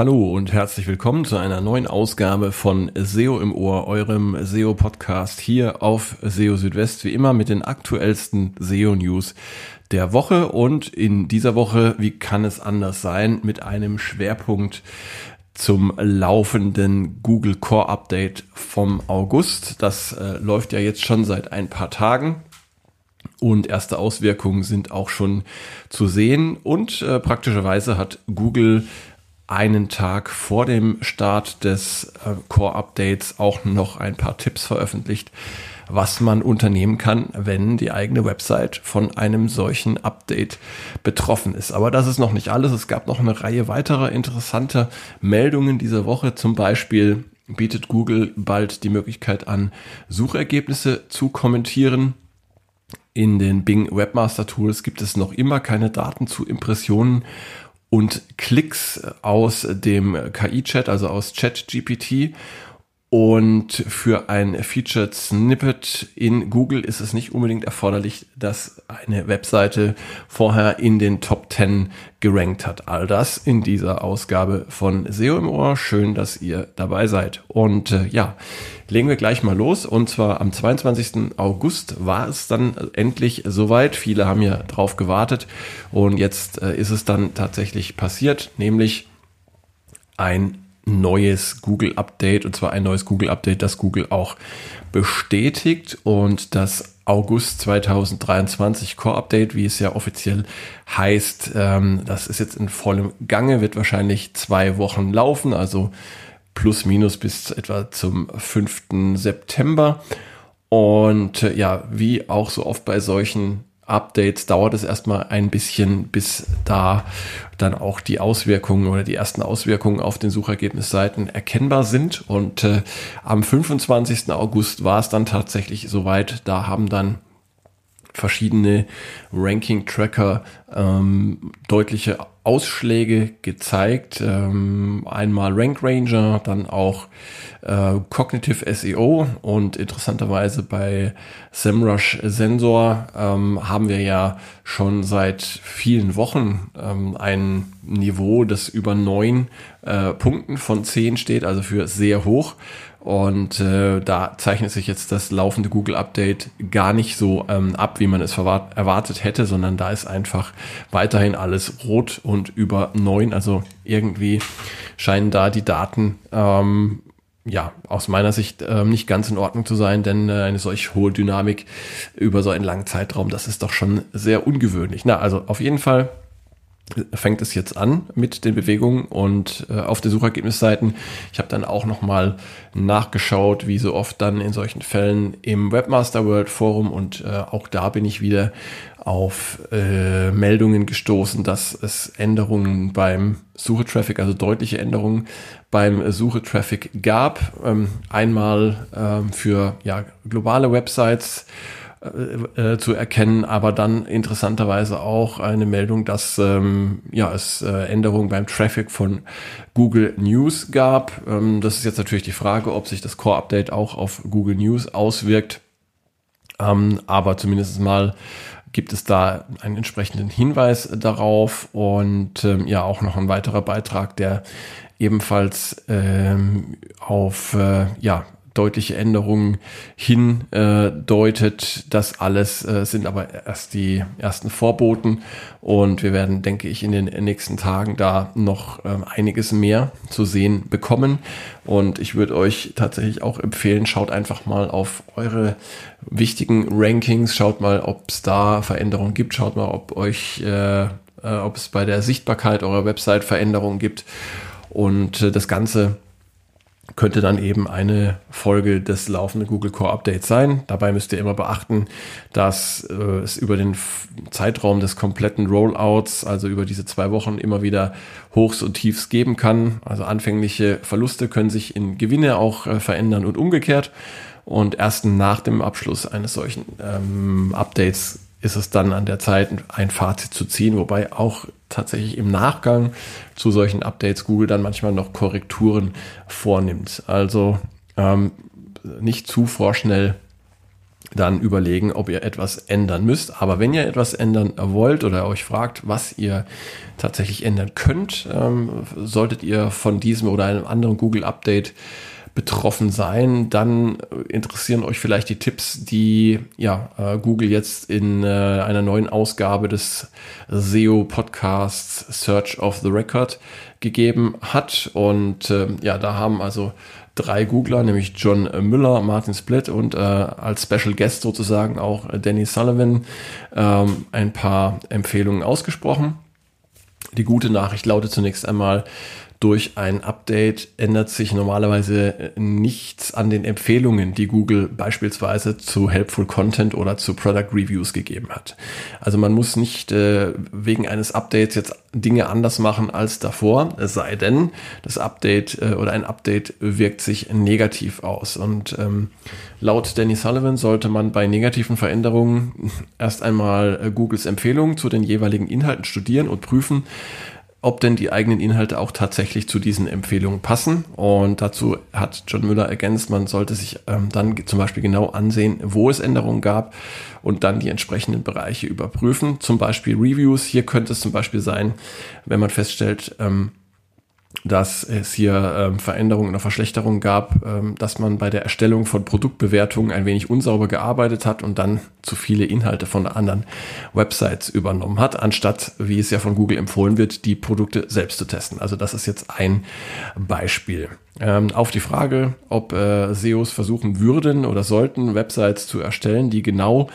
Hallo und herzlich willkommen zu einer neuen Ausgabe von SEO im Ohr, eurem SEO-Podcast hier auf SEO Südwest, wie immer mit den aktuellsten SEO-News der Woche und in dieser Woche, wie kann es anders sein, mit einem Schwerpunkt zum laufenden Google Core Update vom August. Das äh, läuft ja jetzt schon seit ein paar Tagen. Und erste Auswirkungen sind auch schon zu sehen. Und äh, praktischerweise hat Google einen Tag vor dem Start des äh, Core Updates auch noch ein paar Tipps veröffentlicht, was man unternehmen kann, wenn die eigene Website von einem solchen Update betroffen ist. Aber das ist noch nicht alles. Es gab noch eine Reihe weiterer interessanter Meldungen diese Woche. Zum Beispiel bietet Google bald die Möglichkeit an, Suchergebnisse zu kommentieren. In den Bing Webmaster Tools gibt es noch immer keine Daten zu Impressionen und Klicks aus dem KI-Chat, also aus ChatGPT. Und für ein Featured Snippet in Google ist es nicht unbedingt erforderlich, dass eine Webseite vorher in den Top 10 gerankt hat. All das in dieser Ausgabe von SEO im Ohr. Schön, dass ihr dabei seid. Und äh, ja, legen wir gleich mal los. Und zwar am 22. August war es dann endlich soweit. Viele haben ja drauf gewartet. Und jetzt äh, ist es dann tatsächlich passiert, nämlich ein neues Google Update und zwar ein neues Google Update, das Google auch bestätigt und das August 2023 Core Update, wie es ja offiziell heißt, ähm, das ist jetzt in vollem Gange, wird wahrscheinlich zwei Wochen laufen, also plus minus bis etwa zum 5. September. Und äh, ja, wie auch so oft bei solchen Updates dauert es erstmal ein bisschen, bis da dann auch die Auswirkungen oder die ersten Auswirkungen auf den Suchergebnisseiten erkennbar sind. Und äh, am 25. August war es dann tatsächlich soweit. Da haben dann verschiedene Ranking-Tracker ähm, deutliche Ausschläge gezeigt. Ähm, einmal Rank Ranger, dann auch äh, Cognitive SEO und interessanterweise bei SEMrush Sensor ähm, haben wir ja schon seit vielen Wochen ähm, ein Niveau, das über neun äh, Punkten von zehn steht, also für sehr hoch. Und äh, da zeichnet sich jetzt das laufende Google Update gar nicht so ähm, ab, wie man es erwartet hätte, sondern da ist einfach weiterhin alles rot und über neun. Also irgendwie scheinen da die Daten ähm, ja, aus meiner Sicht äh, nicht ganz in Ordnung zu sein, denn äh, eine solch hohe Dynamik über so einen langen Zeitraum, das ist doch schon sehr ungewöhnlich. Na, also auf jeden Fall fängt es jetzt an mit den Bewegungen und äh, auf der Suchergebnisseiten. Ich habe dann auch noch mal nachgeschaut, wie so oft dann in solchen Fällen im Webmaster World Forum und äh, auch da bin ich wieder auf äh, Meldungen gestoßen, dass es Änderungen beim Suchetraffic, also deutliche Änderungen beim Suchetraffic gab. Ähm, einmal ähm, für ja, globale Websites äh, äh, zu erkennen, aber dann interessanterweise auch eine Meldung, dass ähm, ja, es äh, Änderungen beim Traffic von Google News gab. Ähm, das ist jetzt natürlich die Frage, ob sich das Core-Update auch auf Google News auswirkt. Ähm, aber zumindest mal gibt es da einen entsprechenden Hinweis darauf und ähm, ja auch noch ein weiterer Beitrag, der ebenfalls ähm, auf äh, ja deutliche Änderungen hindeutet. Äh, das alles äh, sind aber erst die ersten Vorboten und wir werden, denke ich, in den nächsten Tagen da noch ähm, einiges mehr zu sehen bekommen. Und ich würde euch tatsächlich auch empfehlen, schaut einfach mal auf eure wichtigen Rankings, schaut mal, ob es da Veränderungen gibt, schaut mal, ob euch, äh, äh, ob es bei der Sichtbarkeit eurer Website Veränderungen gibt. Und äh, das Ganze könnte dann eben eine Folge des laufenden Google Core Updates sein. Dabei müsst ihr immer beachten, dass äh, es über den Zeitraum des kompletten Rollouts, also über diese zwei Wochen, immer wieder Hochs und Tiefs geben kann. Also anfängliche Verluste können sich in Gewinne auch äh, verändern und umgekehrt. Und erst nach dem Abschluss eines solchen ähm, Updates ist es dann an der Zeit, ein Fazit zu ziehen, wobei auch tatsächlich im Nachgang zu solchen Updates Google dann manchmal noch Korrekturen vornimmt. Also ähm, nicht zu vorschnell dann überlegen, ob ihr etwas ändern müsst. Aber wenn ihr etwas ändern wollt oder euch fragt, was ihr tatsächlich ändern könnt, ähm, solltet ihr von diesem oder einem anderen Google Update betroffen sein, dann interessieren euch vielleicht die Tipps, die ja, äh, Google jetzt in äh, einer neuen Ausgabe des SEO Podcasts Search of the Record gegeben hat. Und äh, ja, da haben also drei Googler, nämlich John Müller, Martin Split und äh, als Special Guest sozusagen auch Danny Sullivan ähm, ein paar Empfehlungen ausgesprochen. Die gute Nachricht lautet zunächst einmal, durch ein Update ändert sich normalerweise nichts an den Empfehlungen, die Google beispielsweise zu Helpful Content oder zu Product Reviews gegeben hat. Also man muss nicht äh, wegen eines Updates jetzt Dinge anders machen als davor, es sei denn, das Update äh, oder ein Update wirkt sich negativ aus. Und ähm, laut Danny Sullivan sollte man bei negativen Veränderungen erst einmal äh, Googles Empfehlungen zu den jeweiligen Inhalten studieren und prüfen, ob denn die eigenen Inhalte auch tatsächlich zu diesen Empfehlungen passen. Und dazu hat John Müller ergänzt, man sollte sich ähm, dann zum Beispiel genau ansehen, wo es Änderungen gab und dann die entsprechenden Bereiche überprüfen. Zum Beispiel Reviews. Hier könnte es zum Beispiel sein, wenn man feststellt, ähm, dass es hier ähm, Veränderungen oder Verschlechterungen gab, ähm, dass man bei der Erstellung von Produktbewertungen ein wenig unsauber gearbeitet hat und dann zu viele Inhalte von anderen Websites übernommen hat, anstatt, wie es ja von Google empfohlen wird, die Produkte selbst zu testen. Also das ist jetzt ein Beispiel. Ähm, auf die Frage, ob äh, SEOs versuchen würden oder sollten, Websites zu erstellen, die genau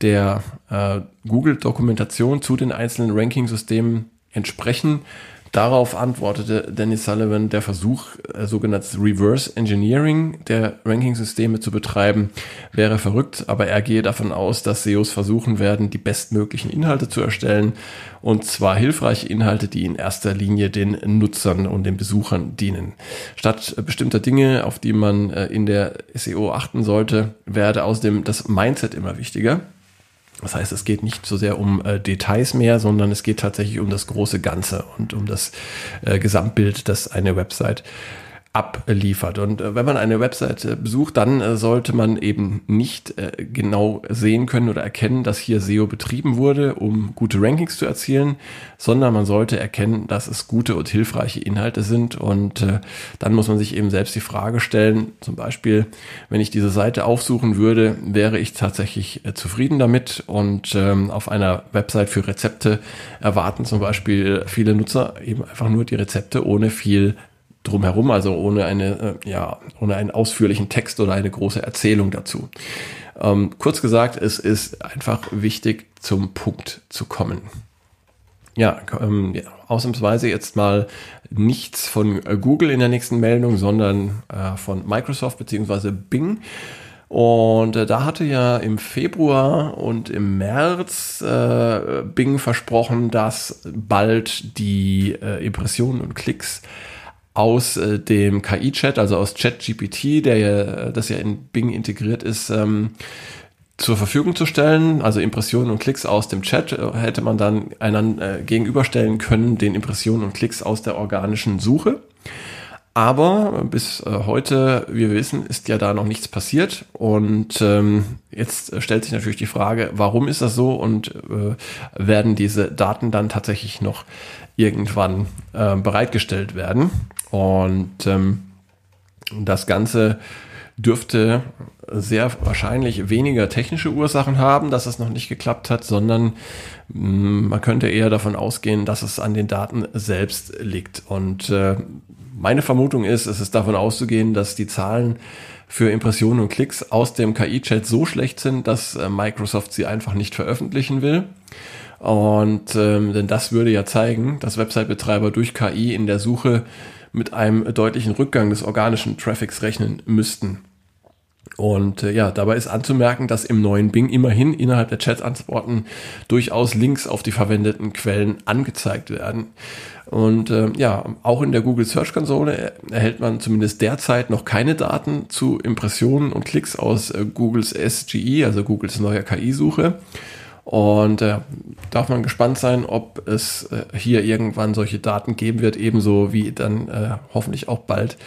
der äh, Google-Dokumentation zu den einzelnen Ranking-Systemen entsprechen, Darauf antwortete Dennis Sullivan, der Versuch, äh, sogenanntes Reverse Engineering der Ranking-Systeme zu betreiben, wäre verrückt, aber er gehe davon aus, dass SEOs versuchen werden, die bestmöglichen Inhalte zu erstellen, und zwar hilfreiche Inhalte, die in erster Linie den Nutzern und den Besuchern dienen. Statt bestimmter Dinge, auf die man äh, in der SEO achten sollte, werde außerdem das Mindset immer wichtiger. Das heißt, es geht nicht so sehr um äh, Details mehr, sondern es geht tatsächlich um das große Ganze und um das äh, Gesamtbild, das eine Website abliefert. Und äh, wenn man eine Webseite besucht, dann äh, sollte man eben nicht äh, genau sehen können oder erkennen, dass hier SEO betrieben wurde, um gute Rankings zu erzielen, sondern man sollte erkennen, dass es gute und hilfreiche Inhalte sind. Und dann muss man sich eben selbst die Frage stellen, zum Beispiel, wenn ich diese Seite aufsuchen würde, wäre ich tatsächlich zufrieden damit. Und ähm, auf einer Website für Rezepte erwarten zum Beispiel viele Nutzer eben einfach nur die Rezepte ohne viel drumherum, also ohne eine, äh, ja, ohne einen ausführlichen Text oder eine große Erzählung dazu. Ähm, kurz gesagt, es ist einfach wichtig, zum Punkt zu kommen. Ja, ähm, ja, ausnahmsweise jetzt mal nichts von äh, Google in der nächsten Meldung, sondern äh, von Microsoft beziehungsweise Bing. Und äh, da hatte ja im Februar und im März äh, Bing versprochen, dass bald die äh, Impressionen und Klicks aus äh, dem KI-Chat, also aus ChatGPT, der ja, äh, das ja in Bing integriert ist, ähm, zur Verfügung zu stellen. Also Impressionen und Klicks aus dem Chat äh, hätte man dann einander äh, gegenüberstellen können, den Impressionen und Klicks aus der organischen Suche. Aber bis äh, heute, wie wir wissen, ist ja da noch nichts passiert. Und ähm, jetzt stellt sich natürlich die Frage, warum ist das so und äh, werden diese Daten dann tatsächlich noch irgendwann äh, bereitgestellt werden? Und ähm, das Ganze dürfte sehr wahrscheinlich weniger technische Ursachen haben, dass es noch nicht geklappt hat, sondern mm, man könnte eher davon ausgehen, dass es an den Daten selbst liegt. Und äh, meine Vermutung ist, es ist davon auszugehen, dass die Zahlen für Impressionen und Klicks aus dem KI-Chat so schlecht sind, dass äh, Microsoft sie einfach nicht veröffentlichen will. Und ähm, denn das würde ja zeigen, dass Website-Betreiber durch KI in der Suche mit einem deutlichen Rückgang des organischen Traffics rechnen müssten. Und äh, ja, dabei ist anzumerken, dass im neuen Bing immerhin innerhalb der Chat-Antworten durchaus Links auf die verwendeten Quellen angezeigt werden. Und äh, ja, auch in der Google Search Konsole erhält man zumindest derzeit noch keine Daten zu Impressionen und Klicks aus äh, Googles SGE, also Googles neuer KI-Suche. Und äh, darf man gespannt sein, ob es äh, hier irgendwann solche Daten geben wird, ebenso wie dann äh, hoffentlich auch bald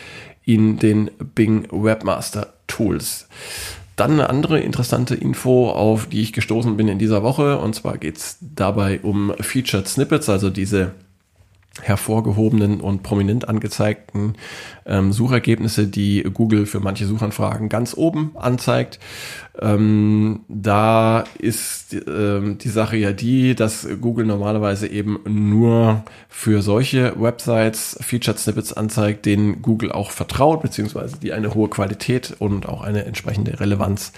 in den Bing Webmaster Tools. Dann eine andere interessante Info, auf die ich gestoßen bin in dieser Woche. Und zwar geht es dabei um Featured Snippets, also diese hervorgehobenen und prominent angezeigten ähm, Suchergebnisse, die Google für manche Suchanfragen ganz oben anzeigt. Ähm, da ist ähm, die Sache ja die, dass Google normalerweise eben nur für solche Websites Featured Snippets anzeigt, denen Google auch vertraut, beziehungsweise die eine hohe Qualität und auch eine entsprechende Relevanz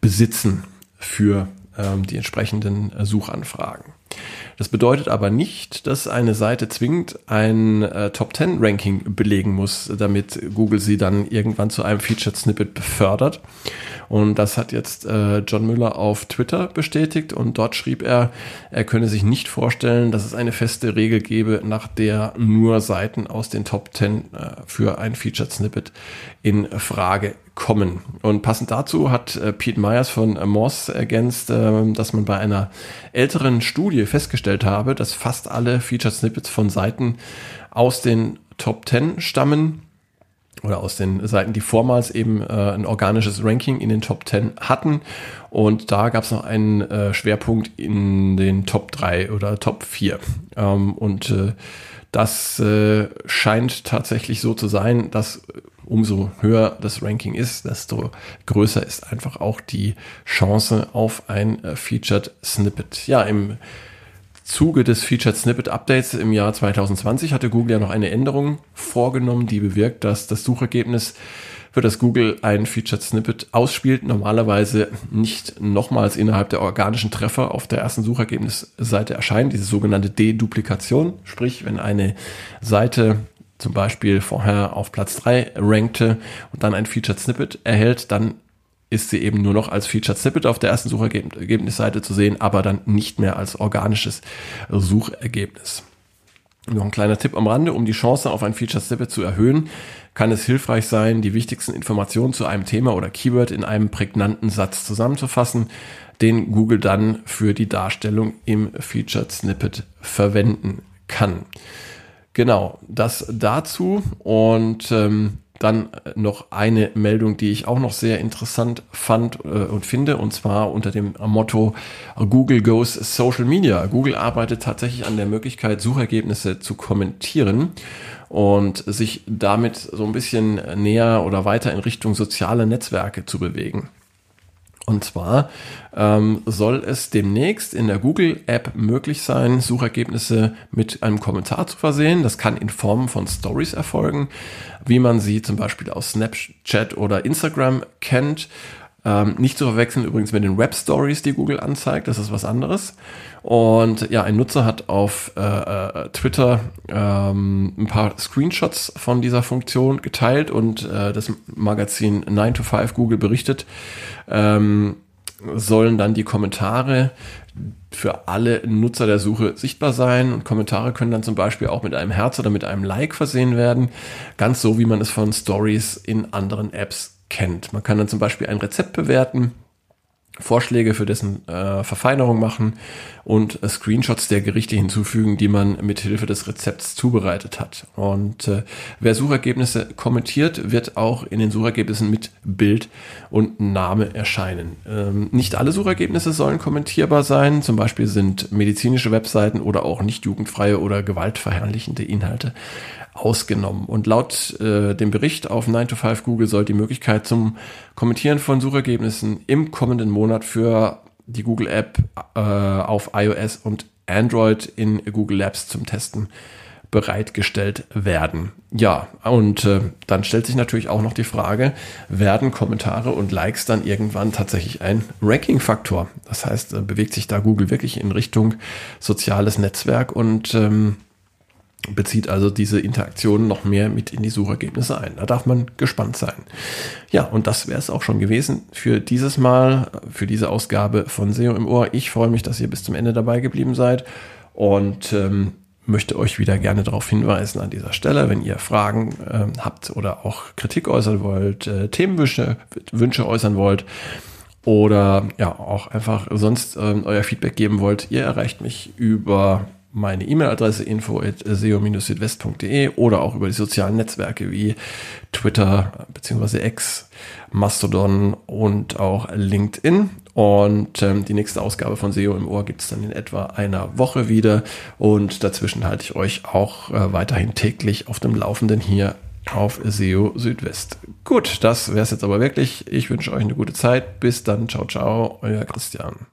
besitzen für ähm, die entsprechenden äh, Suchanfragen. Das bedeutet aber nicht, dass eine Seite zwingend ein äh, Top 10 Ranking belegen muss, damit Google sie dann irgendwann zu einem Featured Snippet befördert. Und das hat jetzt äh, John Müller auf Twitter bestätigt und dort schrieb er, er könne sich nicht vorstellen, dass es eine feste Regel gebe, nach der nur Seiten aus den Top 10 äh, für ein Featured Snippet in Frage kommen. Und passend dazu hat äh, Pete Myers von äh, Moss ergänzt, äh, dass man bei einer älteren Studie festgestellt habe, dass fast alle Featured Snippets von Seiten aus den Top 10 stammen oder aus den Seiten, die vormals eben äh, ein organisches Ranking in den Top 10 hatten. Und da gab es noch einen äh, Schwerpunkt in den Top 3 oder Top 4. Ähm, und äh, das äh, scheint tatsächlich so zu sein, dass umso höher das Ranking ist, desto größer ist einfach auch die Chance auf ein äh, Featured Snippet. Ja, im Zuge des Featured Snippet Updates im Jahr 2020 hatte Google ja noch eine Änderung vorgenommen, die bewirkt, dass das Suchergebnis für das Google ein Featured Snippet ausspielt, normalerweise nicht nochmals innerhalb der organischen Treffer auf der ersten Suchergebnisseite erscheint, diese sogenannte Deduplikation. Sprich, wenn eine Seite zum Beispiel vorher auf Platz 3 rankte und dann ein Featured Snippet erhält, dann ist sie eben nur noch als Featured Snippet auf der ersten Suchergebnisseite zu sehen, aber dann nicht mehr als organisches Suchergebnis. Noch ein kleiner Tipp am Rande, um die Chance auf ein Featured Snippet zu erhöhen, kann es hilfreich sein, die wichtigsten Informationen zu einem Thema oder Keyword in einem prägnanten Satz zusammenzufassen, den Google dann für die Darstellung im Featured Snippet verwenden kann. Genau, das dazu und ähm, dann noch eine Meldung, die ich auch noch sehr interessant fand äh, und finde, und zwar unter dem Motto Google Goes Social Media. Google arbeitet tatsächlich an der Möglichkeit, Suchergebnisse zu kommentieren und sich damit so ein bisschen näher oder weiter in Richtung soziale Netzwerke zu bewegen. Und zwar ähm, soll es demnächst in der Google-App möglich sein, Suchergebnisse mit einem Kommentar zu versehen. Das kann in Form von Stories erfolgen, wie man sie zum Beispiel aus Snapchat oder Instagram kennt. Ähm, nicht zu verwechseln übrigens mit den Web Stories, die Google anzeigt. Das ist was anderes. Und ja, ein Nutzer hat auf äh, äh, Twitter ähm, ein paar Screenshots von dieser Funktion geteilt und äh, das Magazin 9 to 5 Google berichtet, ähm, sollen dann die Kommentare für alle Nutzer der Suche sichtbar sein und Kommentare können dann zum Beispiel auch mit einem Herz oder mit einem Like versehen werden, ganz so wie man es von Stories in anderen Apps kennt. Man kann dann zum Beispiel ein Rezept bewerten, Vorschläge für dessen äh, Verfeinerung machen und äh, Screenshots der Gerichte hinzufügen, die man mit Hilfe des Rezepts zubereitet hat. Und äh, wer Suchergebnisse kommentiert, wird auch in den Suchergebnissen mit Bild und Name erscheinen. Ähm, nicht alle Suchergebnisse sollen kommentierbar sein. Zum Beispiel sind medizinische Webseiten oder auch nicht jugendfreie oder gewaltverherrlichende Inhalte ausgenommen. Und laut äh, dem Bericht auf 9 to 5 Google soll die Möglichkeit zum Kommentieren von Suchergebnissen im kommenden Monat für die Google App äh, auf iOS und Android in Google Labs zum Testen bereitgestellt werden. Ja, und äh, dann stellt sich natürlich auch noch die Frage, werden Kommentare und Likes dann irgendwann tatsächlich ein Ranking-Faktor? Das heißt, äh, bewegt sich da Google wirklich in Richtung soziales Netzwerk und ähm, bezieht also diese Interaktion noch mehr mit in die Suchergebnisse ein. Da darf man gespannt sein. Ja, und das wäre es auch schon gewesen für dieses Mal, für diese Ausgabe von SEO im Ohr. Ich freue mich, dass ihr bis zum Ende dabei geblieben seid und ähm, möchte euch wieder gerne darauf hinweisen an dieser Stelle, wenn ihr Fragen äh, habt oder auch Kritik äußern wollt, äh, Themenwünsche Wünsche äußern wollt oder ja auch einfach sonst äh, euer Feedback geben wollt. Ihr erreicht mich über meine E-Mail-Adresse info at seo-südwest.de oder auch über die sozialen Netzwerke wie Twitter bzw. X, Mastodon und auch LinkedIn. Und ähm, die nächste Ausgabe von SEO im Ohr gibt es dann in etwa einer Woche wieder. Und dazwischen halte ich euch auch äh, weiterhin täglich auf dem Laufenden hier auf SEO Südwest. Gut, das wäre es jetzt aber wirklich. Ich wünsche euch eine gute Zeit. Bis dann. Ciao, ciao. Euer Christian.